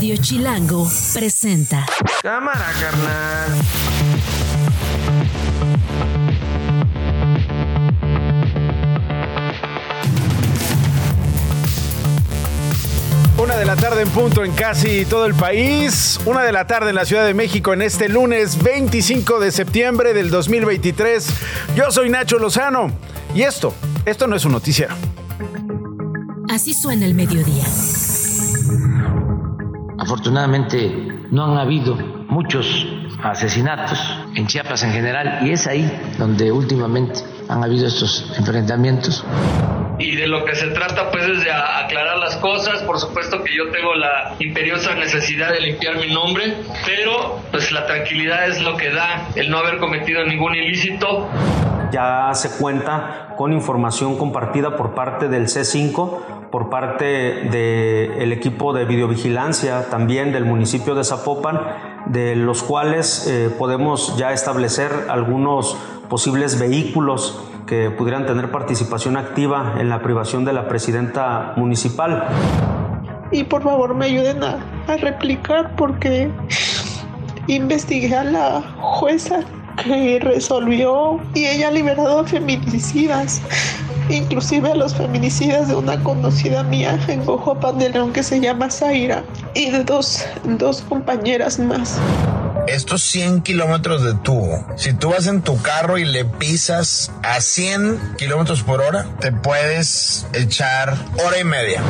Radio Chilango presenta. Cámara, carnal. Una de la tarde en punto en casi todo el país. Una de la tarde en la Ciudad de México en este lunes 25 de septiembre del 2023. Yo soy Nacho Lozano. Y esto, esto no es un noticiero. Así suena el mediodía. Afortunadamente no han habido muchos asesinatos en Chiapas en general y es ahí donde últimamente han habido estos enfrentamientos. Y de lo que se trata pues es de aclarar las cosas, por supuesto que yo tengo la imperiosa necesidad de limpiar mi nombre, pero pues la tranquilidad es lo que da el no haber cometido ningún ilícito. Ya se cuenta con información compartida por parte del C5, por parte del equipo de videovigilancia también del municipio de Zapopan, de los cuales eh, podemos ya establecer algunos posibles vehículos que pudieran tener participación activa en la privación de la presidenta municipal. Y por favor me ayuden a, a replicar porque investigué a la jueza que resolvió y ella ha liberado a feminicidas, inclusive a los feminicidas de una conocida mía en Cojopan de León que se llama Zaira y de dos, dos compañeras más. Estos 100 kilómetros de tubo, si tú vas en tu carro y le pisas a 100 kilómetros por hora, te puedes echar hora y media.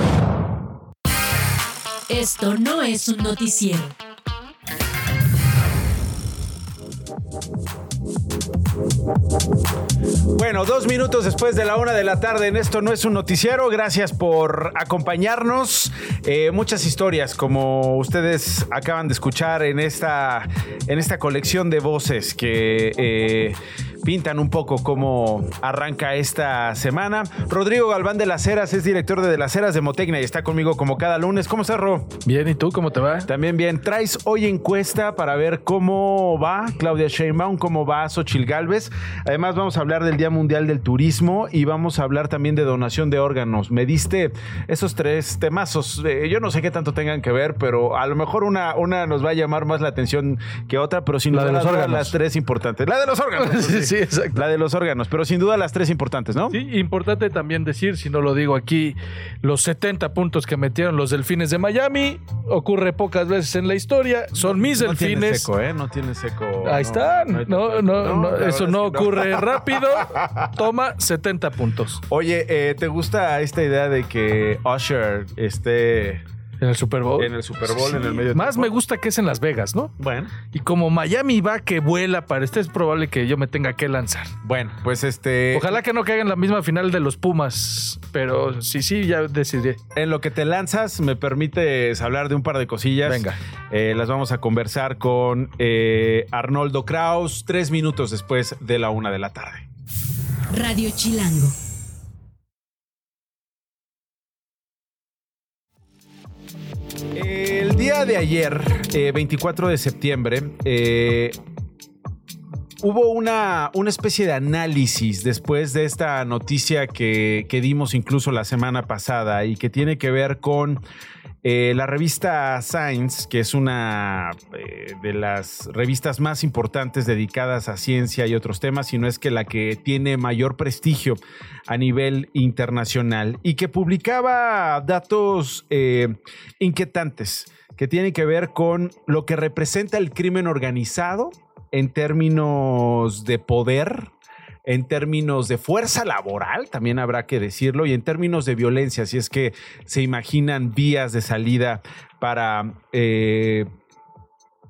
Esto no es un noticiero. Bueno, dos minutos después de la una de la tarde en esto no es un noticiero. Gracias por acompañarnos. Eh, muchas historias, como ustedes acaban de escuchar en esta, en esta colección de voces que eh, pintan un poco cómo arranca esta semana. Rodrigo Galván de las Heras es director de De las Heras de Motecnia y está conmigo como cada lunes. ¿Cómo estás, Ro? Bien, ¿y tú cómo te va? También bien. Traes hoy encuesta para ver cómo va Claudia Sheinbaum, cómo va Xochil Gálvez. Además, vamos a hablar del Día Mundial del Turismo y vamos a hablar también de donación de órganos. Me diste esos tres temazos. Eh, yo no sé qué tanto tengan que ver, pero a lo mejor una, una nos va a llamar más la atención que otra, pero sin La de duda los órganos. las tres importantes. La de los órganos. Sí, sí, exacto. La de los órganos, pero sin duda las tres importantes, ¿no? Sí, importante también decir, si no lo digo aquí, los 70 puntos que metieron los delfines de Miami, ocurre pocas veces en la historia, son mis No tiene delfines. seco, ¿eh? No tiene seco. Ahí están. No, no, eso no ocurre rápido. Toma 70 puntos Oye, eh, ¿te gusta esta idea de que Usher esté en el Super Bowl. en el Super Bowl en el medio Más tiempo? me gusta que es en Las Vegas, ¿no? Bueno, Y como Miami va que vuela para este, es probable que yo me tenga que lanzar. bueno, pues este. Ojalá que no caiga en la misma final de los Pumas, pero sí, sí, ya decidiré. En lo que te lanzas, me permites hablar de un par de cosillas. Venga. Eh, las vamos a conversar con eh, Arnoldo Kraus tres minutos después de la una de la tarde. Radio Chilango. El día de ayer, eh, 24 de septiembre, eh, hubo una, una especie de análisis después de esta noticia que, que dimos incluso la semana pasada y que tiene que ver con eh, la revista Science, que es una eh, de las revistas más importantes dedicadas a ciencia y otros temas, si no es que la que tiene mayor prestigio a nivel internacional y que publicaba datos eh, inquietantes que tienen que ver con lo que representa el crimen organizado en términos de poder, en términos de fuerza laboral, también habrá que decirlo, y en términos de violencia, si es que se imaginan vías de salida para eh,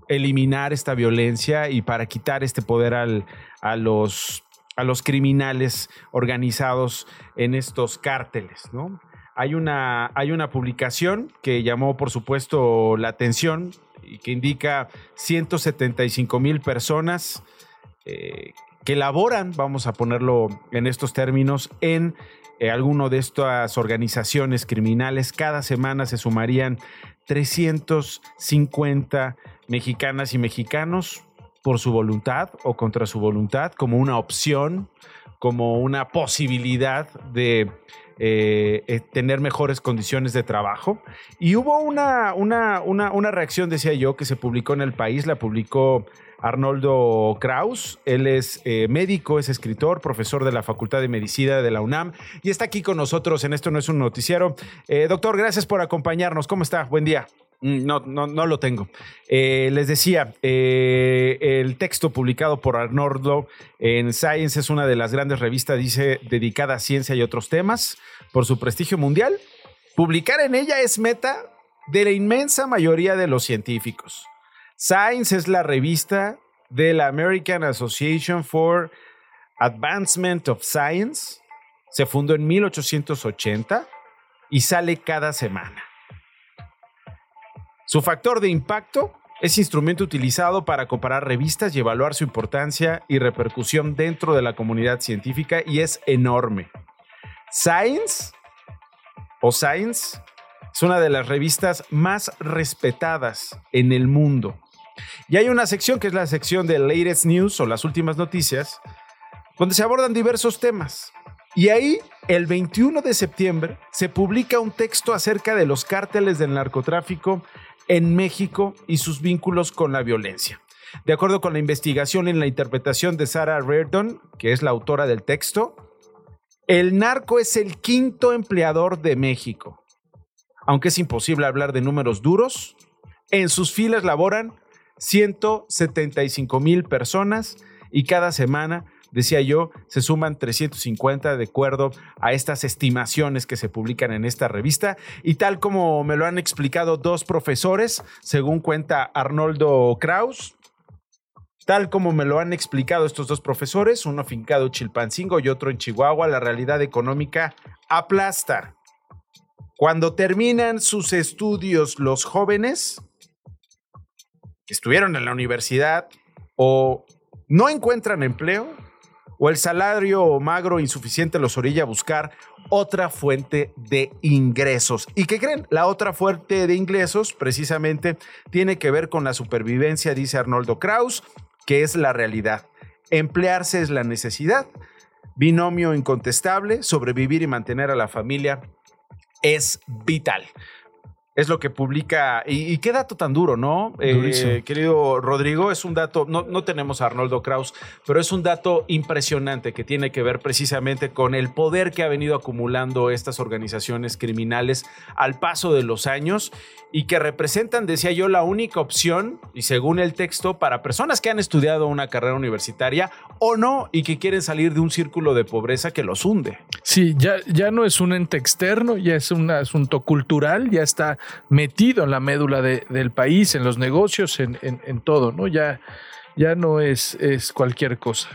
eliminar esta violencia y para quitar este poder al- a, los, a los criminales organizados en estos cárteles, ¿no? Hay una, hay una publicación que llamó, por supuesto, la atención y que indica 175 mil personas eh, que laboran, vamos a ponerlo en estos términos, en eh, alguno de estas organizaciones criminales. Cada semana se sumarían 350 mexicanas y mexicanos por su voluntad o contra su voluntad, como una opción, como una posibilidad de eh, eh, tener mejores condiciones de trabajo. Y hubo una, una, una, una reacción, decía yo, que se publicó en el país, la publicó Arnoldo Kraus. Él es eh, médico, es escritor, profesor de la Facultad de Medicina de la UNAM y está aquí con nosotros en Esto No es un Noticiero. Eh, doctor, gracias por acompañarnos. ¿Cómo está? Buen día. Mm, No, no, lo tengo. Eh, les decía, el texto publicado por Arnoldo en Science es una de las grandes revistas, dice, dedicada a ciencia y otros temas por su prestigio mundial. Publicar en ella es meta de la inmensa mayoría de los científicos. Science es la revista de la American Association for Advancement of Science. Se fundó en 1880 y sale cada semana. Su factor de impacto es instrumento utilizado para comparar revistas y evaluar su importancia y repercusión dentro de la comunidad científica y es enorme. Science o Science es una de las revistas más respetadas en el mundo. Y hay una sección que es la sección de Latest News o las últimas noticias, donde se abordan diversos temas. Y ahí, el 21 de septiembre, se publica un texto acerca de los cárteles del narcotráfico en México y sus vínculos con la violencia. De acuerdo con la investigación en la interpretación de Sarah Reardon, que es la autora del texto, el narco es el quinto empleador de México. Aunque es imposible hablar de números duros, en sus filas laboran 175 mil personas y cada semana, decía yo, se suman 350 de acuerdo a estas estimaciones que se publican en esta revista. Y tal como me lo han explicado dos profesores, según cuenta Arnoldo Kraus, Tal como me lo han explicado estos dos profesores, uno fincado en Chilpancingo y otro en Chihuahua, la realidad económica aplasta. Cuando terminan sus estudios los jóvenes estuvieron en la universidad o no encuentran empleo o el salario magro insuficiente los orilla a buscar otra fuente de ingresos. ¿Y qué creen? La otra fuente de ingresos precisamente tiene que ver con la supervivencia, dice Arnoldo Kraus, que es la realidad. Emplearse es la necesidad. Binomio incontestable, sobrevivir y mantener a la familia es vital. Es lo que publica. Y, y qué dato tan duro, ¿no? Eh, querido Rodrigo, es un dato. No, no tenemos a Arnoldo Kraus, pero es un dato impresionante que tiene que ver precisamente con el poder que ha venido acumulando estas organizaciones criminales al paso de los años y que representan, decía yo, la única opción, y según el texto, para personas que han estudiado una carrera universitaria o no y que quieren salir de un círculo de pobreza que los hunde. Sí, ya, ya no es un ente externo, ya es un asunto cultural, ya está metido en la médula de- del país, en los negocios, en todo, ¿no? Ya, ya no es, es cualquier cosa.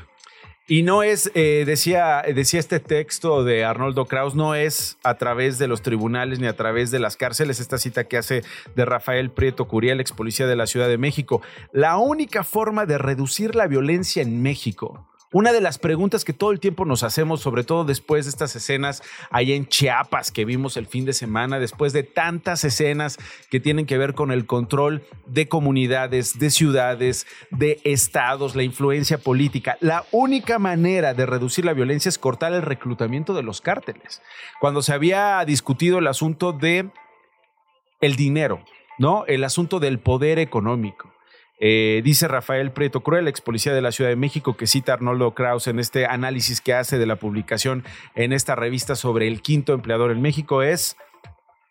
Y no es, eh, decía, decía este texto de Arnoldo Kraus, no es a través de los tribunales ni a través de las cárceles, esta cita que hace de Rafael Prieto Curiel, ex policía de la Ciudad de México. La única forma de reducir la violencia en México. Una de las preguntas que todo el tiempo nos hacemos, sobre todo después de estas escenas allá en Chiapas que vimos el fin de semana, después de tantas escenas que tienen que ver con el control de comunidades, de ciudades, de estados, la influencia política. La única manera de reducir la violencia es cortar el reclutamiento de los cárteles. Cuando se había discutido el asunto de el dinero, ¿no? El asunto del poder económico. Eh, dice Rafael Prieto Cruel, ex policía de la Ciudad de México, que cita Arnoldo Kraus en este análisis que hace de la publicación en esta revista sobre el quinto empleador en México, es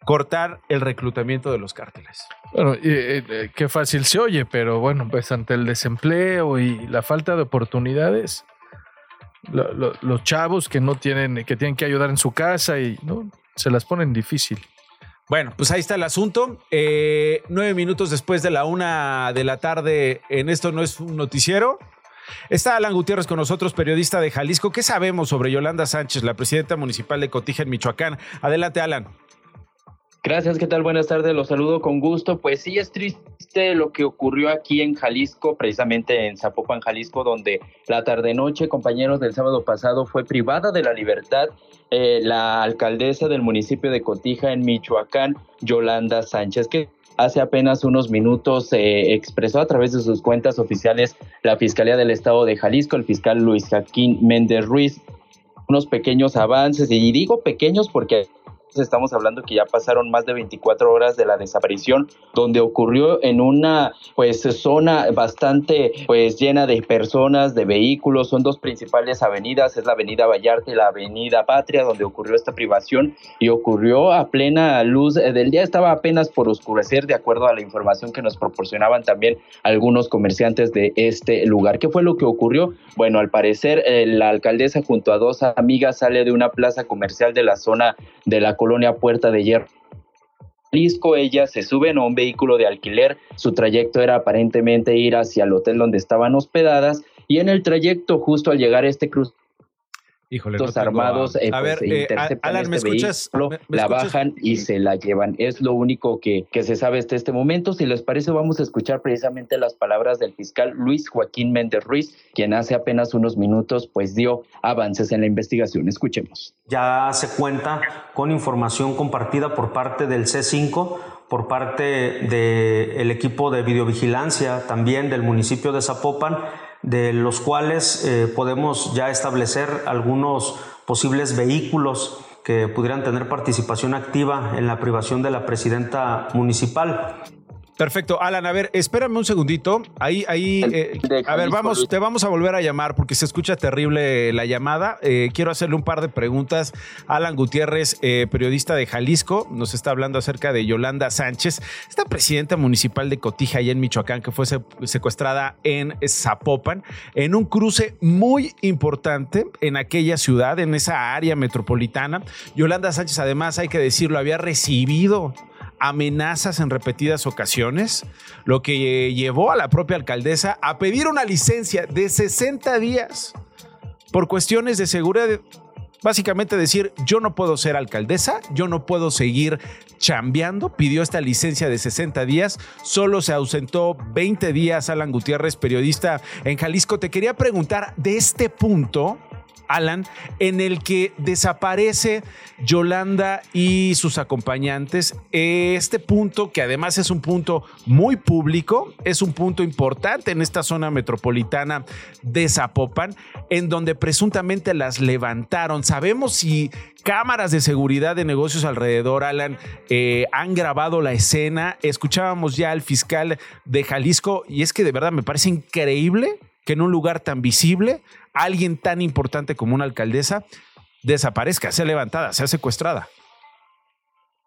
cortar el reclutamiento de los cárteles. Bueno, eh, eh, qué fácil se oye, pero bueno, pues ante el desempleo y la falta de oportunidades, lo- lo- los chavos que no tienen, que tienen que ayudar en su casa y se las ponen difícil. Bueno, pues ahí está el asunto. Eh, nueve minutos después de la una de la tarde, en esto no es un noticiero. Está Alan Gutiérrez con nosotros, periodista de Jalisco. ¿Qué sabemos sobre Yolanda Sánchez, la presidenta municipal de Cotija en Michoacán? Adelante, Alan. Gracias, ¿qué tal? Buenas tardes, los saludo con gusto. Pues sí, es triste lo que ocurrió aquí en Jalisco, precisamente en Zapopan, Jalisco, donde la tarde-noche, compañeros, del sábado pasado fue privada de la libertad eh, la alcaldesa del municipio de Cotija en Michoacán, Yolanda Sánchez, que hace apenas unos minutos eh, expresó a través de sus cuentas oficiales la Fiscalía del Estado de Jalisco, el fiscal Luis Jaquín Méndez Ruiz, unos pequeños avances, y digo pequeños porque estamos hablando que ya pasaron más de 24 horas de la desaparición, donde ocurrió en una pues zona bastante pues llena de personas, de vehículos, son dos principales avenidas, es la avenida Vallarta y la avenida Patria, donde ocurrió esta privación y ocurrió a plena luz del día, estaba apenas por oscurecer de acuerdo a la información que nos proporcionaban también algunos comerciantes de este lugar. ¿Qué fue lo que ocurrió? Bueno, al parecer eh, la alcaldesa junto a dos amigas sale de una plaza comercial de la zona de la colonia Puerta de Hierro. Jalisco, ella se sube en un vehículo de alquiler, su trayecto era aparentemente ir hacia el hotel donde estaban hospedadas y en el trayecto justo al llegar a este cruce Híjole, Estos armados eh, a pues, ver, eh, interceptan Alan, ¿me este escuchas? vehículo, ¿Me- me la escuchas? bajan y se la llevan. Es lo único que, que se sabe hasta este momento. Si les parece, vamos a escuchar precisamente las palabras del fiscal Luis Joaquín Méndez Ruiz, quien hace apenas unos minutos pues dio avances en la investigación. Escuchemos. Ya se cuenta con información compartida por parte del C5, por parte del equipo de videovigilancia, también del municipio de Zapopan, de los cuales eh, podemos ya establecer algunos posibles vehículos que pudieran tener participación activa en la privación de la presidenta municipal. Perfecto, Alan, a ver, espérame un segundito. Ahí, ahí, eh, a ver, vamos, te vamos a volver a llamar porque se escucha terrible la llamada. Eh, quiero hacerle un par de preguntas. Alan Gutiérrez, eh, periodista de Jalisco, nos está hablando acerca de Yolanda Sánchez, esta presidenta municipal de Cotija, allá en Michoacán, que fue se- secuestrada en Zapopan, en un cruce muy importante en aquella ciudad, en esa área metropolitana. Yolanda Sánchez, además, hay que decirlo, había recibido amenazas en repetidas ocasiones, lo que eh, llevó a la propia alcaldesa a pedir una licencia de 60 días por cuestiones de seguridad. Básicamente decir, yo no puedo ser alcaldesa, yo no puedo seguir chambeando, pidió esta licencia de 60 días, solo se ausentó 20 días Alan Gutiérrez, periodista en Jalisco. Te quería preguntar de este punto, Alan, en el que desaparece Yolanda y sus acompañantes. Este punto, que además es un punto muy público, es un punto importante en esta zona metropolitana de Zapopan, en donde presuntamente las levantaron. Sabemos si cámaras de seguridad de negocios alrededor, Alan, eh, han grabado la escena. Escuchábamos ya al fiscal de Jalisco y es que de verdad me parece increíble que en un lugar tan visible alguien tan importante como una alcaldesa desaparezca, sea levantada, sea secuestrada.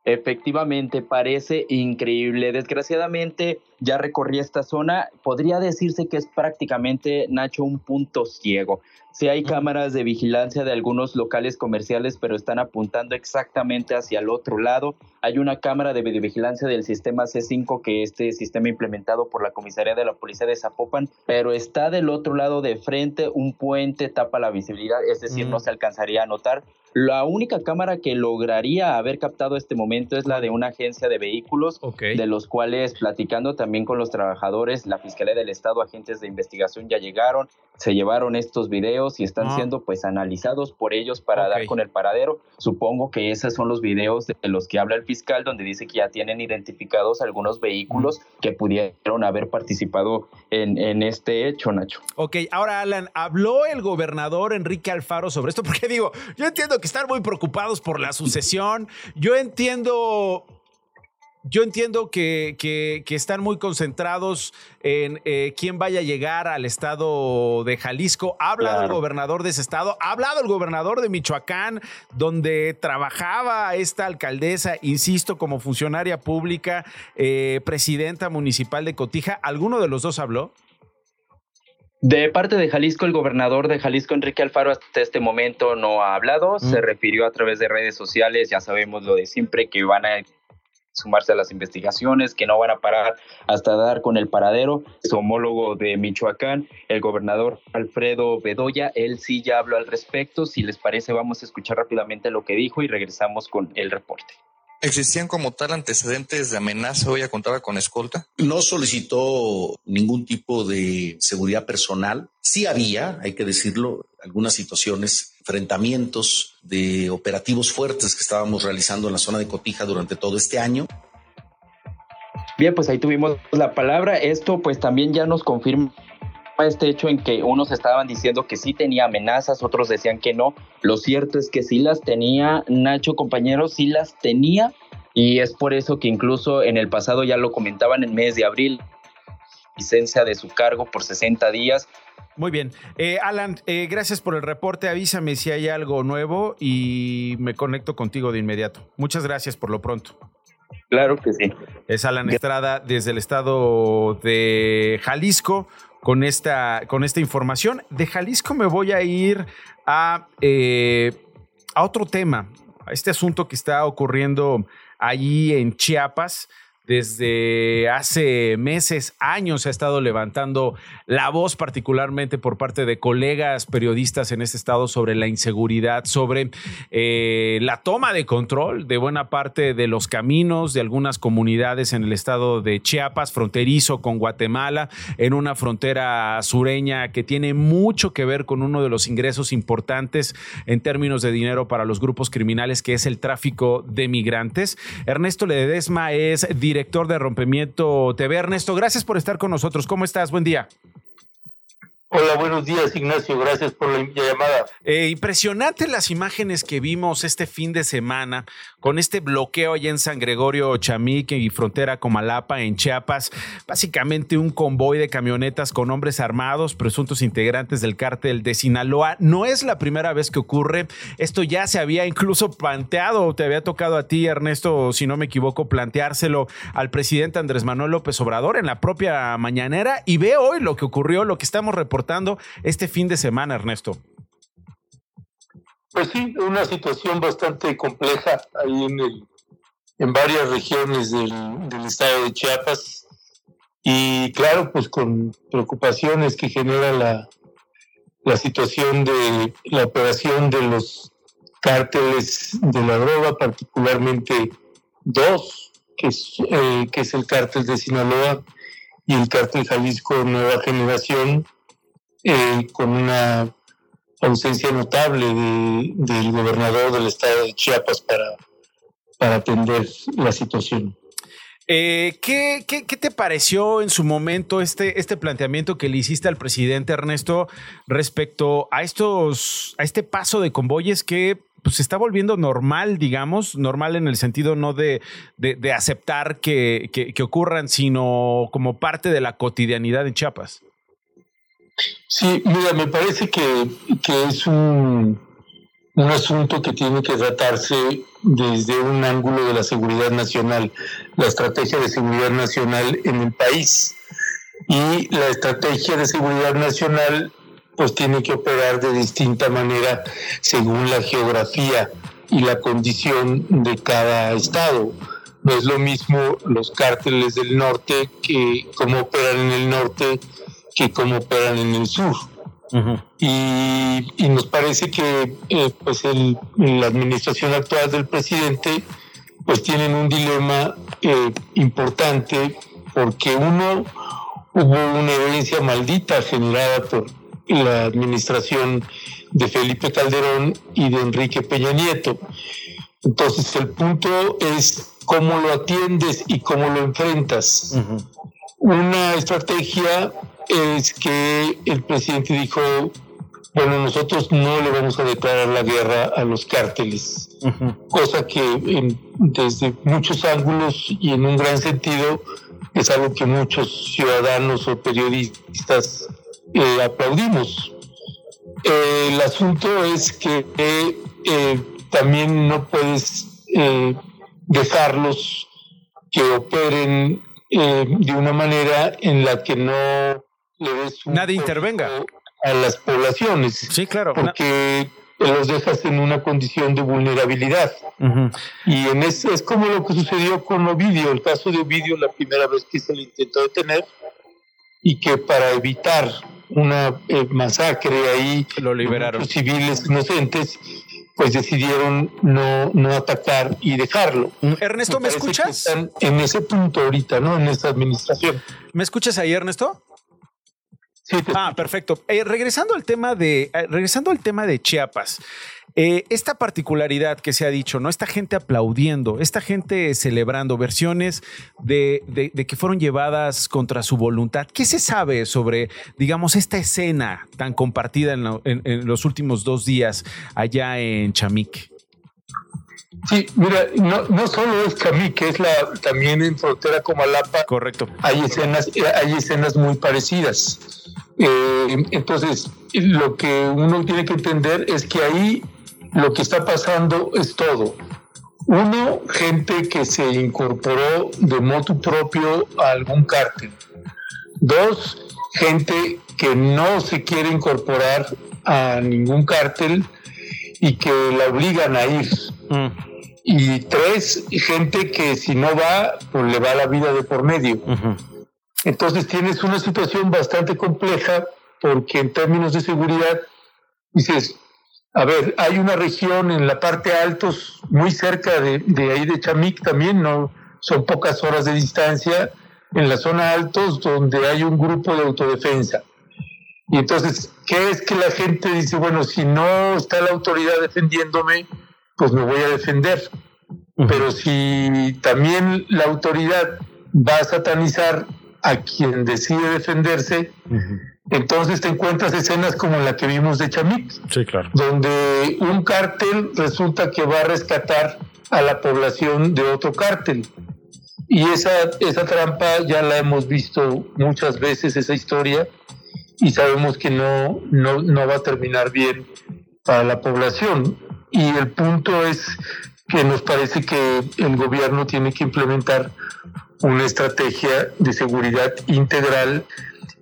Efectivamente, parece increíble. Desgraciadamente, ya recorrí esta zona. Podría decirse que es prácticamente, Nacho, un punto ciego. Sí hay cámaras de vigilancia de algunos locales comerciales, pero están apuntando exactamente hacia el otro lado. Hay una cámara de videovigilancia del sistema C5, que este sistema implementado por la comisaría de la policía de Zapopan, pero está del otro lado de frente, un puente tapa la visibilidad, es decir, Mm. no se alcanzaría a notar. La única cámara que lograría haber captado este momento es la de una agencia de vehículos, de los cuales platicando también con los trabajadores, la Fiscalía del Estado, agentes de investigación ya llegaron, se llevaron estos videos y están Ah. siendo pues analizados por ellos para dar Ok. con el paradero. Supongo que esos son los videos de los que habla el fiscal, donde dice que ya tienen identificados algunos vehículos que pudieron haber participado en, en este hecho, Nacho. Ok, ahora Alan, ¿habló el gobernador Enrique Alfaro sobre esto? Porque digo, yo entiendo que están muy preocupados por la sucesión, yo entiendo... Yo entiendo que, que- que están muy concentrados en eh, quién vaya a llegar al estado de Jalisco. Ha hablado el gobernador de ese estado, ha hablado el gobernador de Michoacán, donde trabajaba esta alcaldesa, insisto, como funcionaria pública, eh, presidenta municipal de Cotija. ¿Alguno de los dos habló? De parte de Jalisco, el gobernador de Jalisco, Enrique Alfaro, hasta este momento no ha hablado, se refirió a través de redes sociales, ya sabemos lo de siempre, que van a sumarse a las investigaciones, que no van a parar hasta dar con el paradero. Su homólogo de Michoacán, el gobernador Alfredo Bedoya, él sí ya habló al respecto. Si les parece, vamos a escuchar rápidamente lo que dijo y regresamos con el reporte. ¿Existían como tal antecedentes de amenaza o ella contaba con escolta? No solicitó ningún tipo de seguridad personal. Sí había, hay que decirlo, algunas situaciones, enfrentamientos de operativos fuertes que estábamos realizando en la zona de Cotija durante todo este año. Bien, pues ahí tuvimos la palabra. Esto pues también ya nos confirma este hecho en que unos estaban diciendo que sí tenía amenazas, otros decían que no. Lo cierto es que sí las tenía, Nacho, compañeros, sí las tenía. Y es por eso que incluso en el pasado ya lo comentaban en mes de abril, licencia de su cargo por 60 días. Muy bien. Eh, Alan, eh, gracias por el reporte. Avísame si hay algo nuevo y me conecto contigo de inmediato. Muchas gracias por lo pronto. Claro que sí. Es Alan Estrada desde el estado de Jalisco con esta, con esta información. De Jalisco me voy a ir a, eh, a otro tema, a este asunto que está ocurriendo allí en Chiapas desde hace meses, años ha estado levantando la voz, particularmente por parte de colegas periodistas en este estado sobre la inseguridad, sobre eh, la toma de control de buena parte de los caminos de algunas comunidades en el estado de Chiapas, fronterizo con Guatemala, en una frontera sureña que tiene mucho que ver con uno de los ingresos importantes en términos de dinero para los grupos criminales, que es el tráfico de migrantes. Ernesto Ledesma es director director de Rompimiento TV. Ernesto, gracias por estar con nosotros. ¿Cómo estás? Buen día. Hola, buenos días, Ignacio. Gracias por la llamada. Eh, impresionante las imágenes que vimos este fin de semana con este bloqueo allá en San Gregorio Chamique y frontera Comalapa en Chiapas. Básicamente un convoy de camionetas con hombres armados, presuntos integrantes del cártel de Sinaloa. No es la primera vez que ocurre. Esto ya se había incluso planteado, te había tocado a ti, Ernesto, si no me equivoco, planteárselo al presidente Andrés Manuel López Obrador en la propia mañanera. Y ve hoy lo que ocurrió, lo que estamos reportando este fin de semana, Ernesto? Pues sí, una situación bastante compleja ahí en, el, en varias regiones del, estado de Chiapas y claro, pues con preocupaciones que genera la, la situación de la operación de los cárteles de la droga, particularmente dos, que es, eh, que es el cártel de Sinaloa y el cártel Jalisco Nueva Generación, eh, con una ausencia notable del gobernador del estado de Chiapas para, para atender la situación. Eh, ¿qué, qué, te pareció en su momento este, este planteamiento que le hiciste al presidente Ernesto respecto a estos, a este paso de convoyes que pues, se está volviendo normal, digamos, normal en el sentido no de, de, aceptar que, que, ocurran, sino como parte de la cotidianidad en Chiapas? Sí, mira, me parece que, es un, un asunto que tiene que tratarse desde un ángulo de la seguridad nacional, la estrategia de seguridad nacional en el país. Y la estrategia de seguridad nacional pues tiene que operar de distinta manera según la geografía y la condición de cada estado. No es lo mismo los cárteles del norte que como operan en el norte que como operan en el sur. y, nos parece que eh, pues la administración actual del presidente pues tienen un dilema eh, importante porque uno hubo una herencia maldita generada por la administración de Felipe Calderón y de Enrique Peña Nieto. Entonces el punto es cómo lo atiendes y cómo lo enfrentas. Una estrategia es que el presidente dijo, bueno, nosotros no le vamos a declarar la guerra a los cárteles, cosa que desde muchos ángulos y en un gran sentido es algo que muchos ciudadanos o periodistas eh, aplaudimos. Eh, el asunto es que eh, también no puedes dejarlos que operen de una manera en la que no Nadie intervenga. A las poblaciones. Sí, claro. Porque los dejas en una condición de vulnerabilidad. Y en es, es como lo que sucedió con Ovidio, el caso de Ovidio, la primera vez que se le intentó detener, y que para evitar una eh, masacre ahí, lo liberaron. civiles inocentes, pues decidieron no, no atacar y dejarlo. Ernesto, ¿me, escuchas? en ese punto ahorita, ¿no? En esta administración. ¿Me escuchas ahí, Ernesto? Ah, perfecto. Eh, regresando al tema de, eh, regresando al tema de Chiapas. Eh, esta particularidad que se ha dicho, ¿no? Esta gente aplaudiendo, esta gente celebrando versiones de, que fueron llevadas contra su voluntad. ¿Qué se sabe sobre, digamos, esta escena tan compartida en, los últimos dos días allá en Chamique? Sí, mira, no, solo es Chamique, es la también en frontera con Malapa. Correcto. Hay escenas, hay escenas muy parecidas. Eh, entonces, lo que uno tiene que entender es que ahí lo que está pasando es todo. Uno, gente que se incorporó de moto propio a algún cártel. Dos, gente que no se quiere incorporar a ningún cártel y que la obligan a ir. Mm. Y tres, gente que si no va, pues le va la vida de por medio. Entonces tienes una situación bastante compleja porque en términos de seguridad, dices, a ver, hay una región en la parte altos, muy cerca de, ahí de Chamic también, no son pocas horas de distancia, en la zona altos donde hay un grupo de autodefensa. Y entonces, ¿qué es que la gente dice? Bueno, si no está la autoridad defendiéndome, pues me voy a defender. Pero si también la autoridad va a satanizar a quien decide defenderse, entonces te encuentras escenas como la que vimos de sí, claro. donde un cártel resulta que va a rescatar a la población de otro cártel. Y esa, esa trampa ya la hemos visto muchas veces, esa historia, y sabemos que no, no, no va a terminar bien para la población. Y el punto es que nos parece que el gobierno tiene que implementar una estrategia de seguridad integral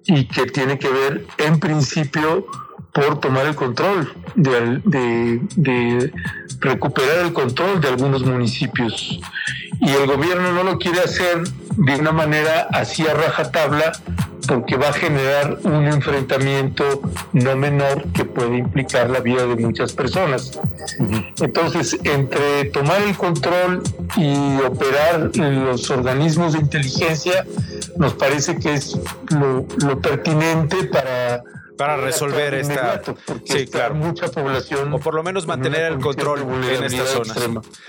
y que tiene que ver en principio por tomar el control, de, de, recuperar el control de algunos municipios. Y el gobierno no lo quiere hacer de una manera así a rajatabla, porque va a generar un enfrentamiento no menor que puede implicar la vida de muchas personas. Entonces, entre tomar el control y operar los organismos de inteligencia, nos parece que es lo, lo pertinente para para resolver esta sí, claro. mucha población o por lo menos mantener el control en esta zona.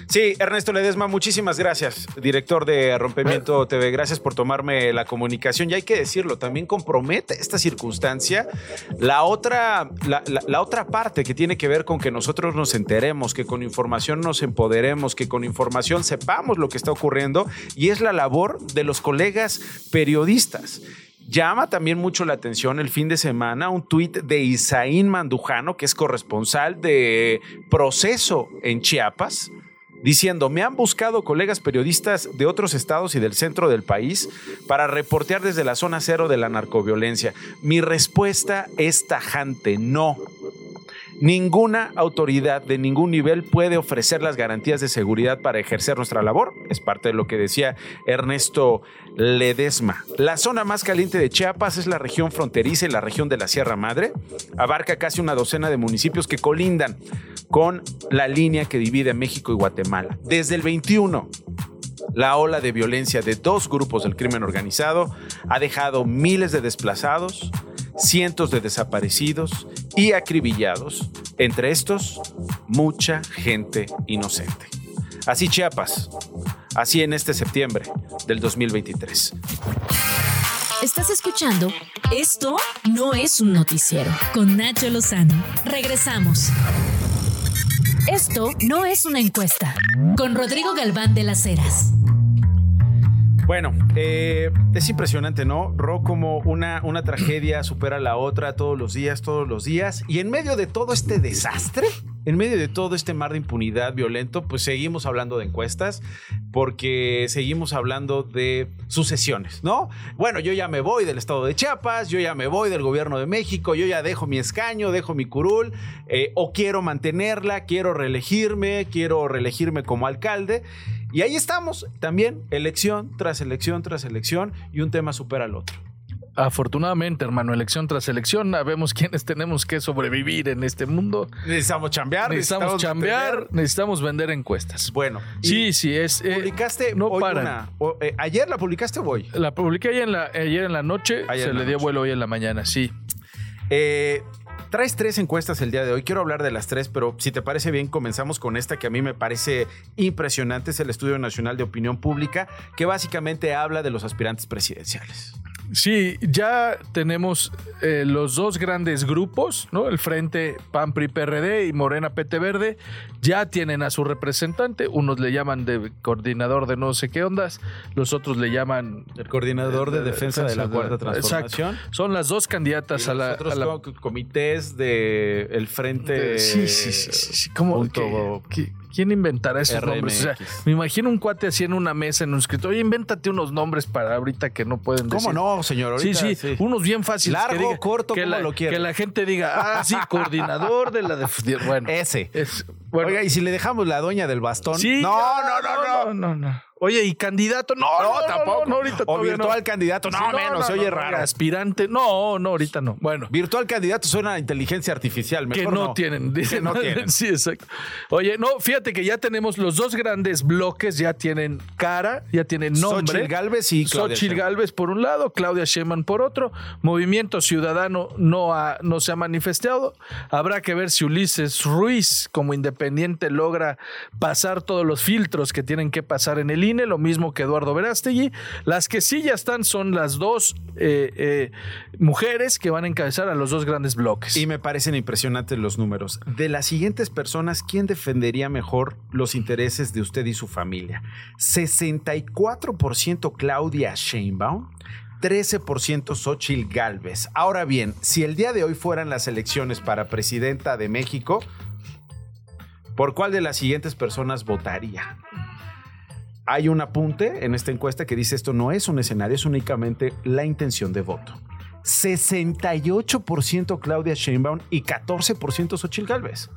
Sí, Ernesto Ledesma, muchísimas gracias, director de Rompimiento TV, gracias por tomarme la comunicación. Y hay que decirlo, también compromete esta circunstancia la otra la, la otra parte que tiene que ver con que nosotros nos enteremos, que con información nos empoderemos, que con información sepamos lo que está ocurriendo y es la labor de los colegas periodistas. Llama también mucho la atención el fin de semana un tuit de Isaín Mandujano, que es corresponsal de Proceso en Chiapas, diciendo, me han buscado colegas periodistas de otros estados y del centro del país para reportear desde la zona cero de la narcoviolencia. Mi respuesta es tajante, no. Ninguna autoridad de ningún nivel puede ofrecer las garantías de seguridad para ejercer nuestra labor. Es parte de lo que decía Ernesto Ledesma. La zona más caliente de Chiapas es la región fronteriza y la región de la Sierra Madre. Abarca casi una docena de municipios que colindan con la línea que divide México y Guatemala. Desde el 21 la ola de violencia de dos grupos del crimen organizado ha dejado miles de desplazados, cientos de desaparecidos y acribillados, entre estos mucha gente inocente. Así Chiapas, así en este septiembre del 2023. Estás escuchando Esto no es un noticiero con Nacho Lozano. Regresamos. Esto no es una encuesta con Rodrigo Galván de las Heras. Bueno, eh, es impresionante, ¿no? Ro, como una, una tragedia supera la otra todos los días, todos los días. Y en medio de todo este desastre, en medio de todo este mar de impunidad violento, pues seguimos hablando de encuestas porque seguimos hablando de sucesiones, ¿no? Bueno, yo ya me voy del estado de Chiapas, yo ya me voy del gobierno de México, yo ya dejo mi escaño, dejo mi curul, eh, o quiero mantenerla, quiero reelegirme, quiero reelegirme como alcalde. Y ahí estamos, también elección tras elección tras elección y un tema supera al otro. Afortunadamente, hermano, elección tras elección, sabemos quiénes tenemos que sobrevivir en este mundo. Necesitamos chambear. Necesitamos, chambear, necesitamos vender encuestas. Bueno. Sí, sí, es... Eh, publicaste no hoy Una, eh, ¿Ayer la publicaste o hoy? La publiqué ayer en la, ayer en la noche, se le dio vuelo hoy en la mañana, sí. Eh, Traes tres encuestas el día de hoy. Quiero hablar de las tres, pero si te parece bien, comenzamos con esta que a mí me parece impresionante. Es el Estudio Nacional de Opinión Pública, que básicamente habla de los aspirantes presidenciales. Sí, ya tenemos eh, los dos grandes grupos, ¿no? El Frente PAN PRI PRD y Morena PT Verde ya tienen a su representante, unos le llaman de coordinador de no sé qué ondas, los otros le llaman el coordinador de, defensa, de la cuarta transformación. Exacto. Son las dos candidatas a la, otros a la comités del el Frente de, sí, sí, sí, sí, ¿Cómo, punto, que, ¿Quién inventará esos nombres? O sea, me imagino un cuate así en una mesa en un escritorio. Oye, invéntate unos nombres para ahorita que no pueden decir. ¿Cómo no, señor? Ahorita, sí, sí, unos bien fáciles. Largo, corto, que como la, lo quiera. Que la gente diga, ah, sí, coordinador de la... De, bueno. Ese. Es, bueno. Oiga, ¿y si le dejamos la doña del bastón? Sí. No, no, no, no. no, no, no. Oye, ¿y candidato? No, no, no tampoco. No, ahorita o virtual candidato. No, menos, se oye raro. Aspirante. No, no, ahorita no. Bueno. Virtual candidato suena a inteligencia artificial. Mejor que no, tienen. Que no tienen. sí, exacto. Oye, no, fíjate que ya tenemos los dos grandes bloques, ya tienen cara, ya tienen nombre. Xochitl Galvez y Claudia Xochitl Galvez por un lado, Claudia Sheinbaum por otro. Movimiento Ciudadano no, ha, no se ha manifestado. Habrá que ver si Ulises Ruiz, como independiente, logra pasar todos los filtros que tienen que pasar en el INE, lo mismo que Eduardo Verástegui. Las que sí ya están son las dos eh, eh, mujeres que van a encabezar a los dos grandes bloques. Y me parecen impresionantes los números. De las siguientes personas, ¿quién defendería mejor los intereses de usted y su familia? 64% Claudia Sheinbaum. 13% Xochitl Galvez. Ahora bien, si el día de hoy fueran las elecciones para presidenta de México, ¿por cuál de las siguientes personas votaría? Hay un apunte en esta encuesta que dice esto no es un escenario, es únicamente la intención de voto. 68% Claudia Sheinbaum y 14% Xochitl Galvez.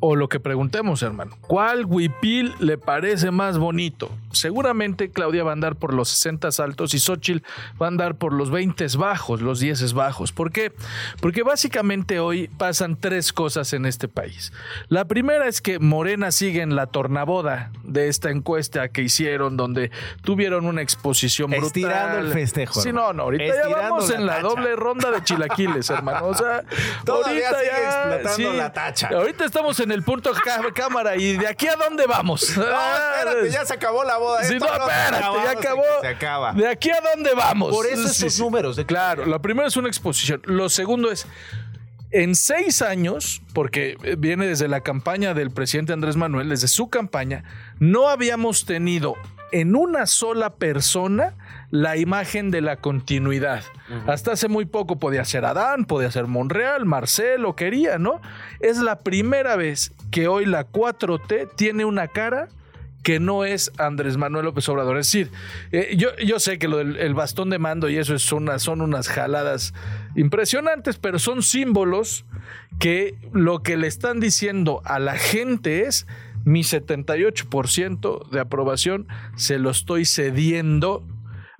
O lo que preguntemos, hermano, ¿cuál huipil le parece más bonito? Seguramente Claudia va a andar por los 60 altos y Xochitl va a andar por los 20 bajos, los 10 bajos. ¿Por qué? Porque básicamente hoy pasan tres cosas en este país. La primera es que Morena sigue en la tornaboda de esta encuesta que hicieron, donde tuvieron una exposición brutal. Estirando el festejo. Sí, no, no, ahorita ya vamos en la doble ronda de chilaquiles, hermano. O sea, Todavía ahorita sigue ya. explotando sí, la tacha. Ahorita estamos en el punto cá- cámara y de aquí a dónde vamos. No, espérate, ya se acabó la Esto no, espérate, ya acabó. Se acaba. ¿De aquí a dónde vamos? Por eso Sí, esos sí. números. De Claro, lo primero es una exposición. Lo segundo es, en seis años, porque viene desde la campaña del presidente Andrés Manuel, desde su campaña, no habíamos tenido en una sola persona la imagen de la continuidad. Hasta hace muy poco podía ser Adán, podía ser Monreal, Marcelo, quería, ¿no? Es la primera vez que hoy la 4T tiene una cara que no es Andrés Manuel López Obrador. Es decir, eh, yo, yo sé que lo del el bastón de mando y eso es son unas jaladas impresionantes, pero son símbolos que lo que le están diciendo a la gente es mi 78% de aprobación se lo estoy cediendo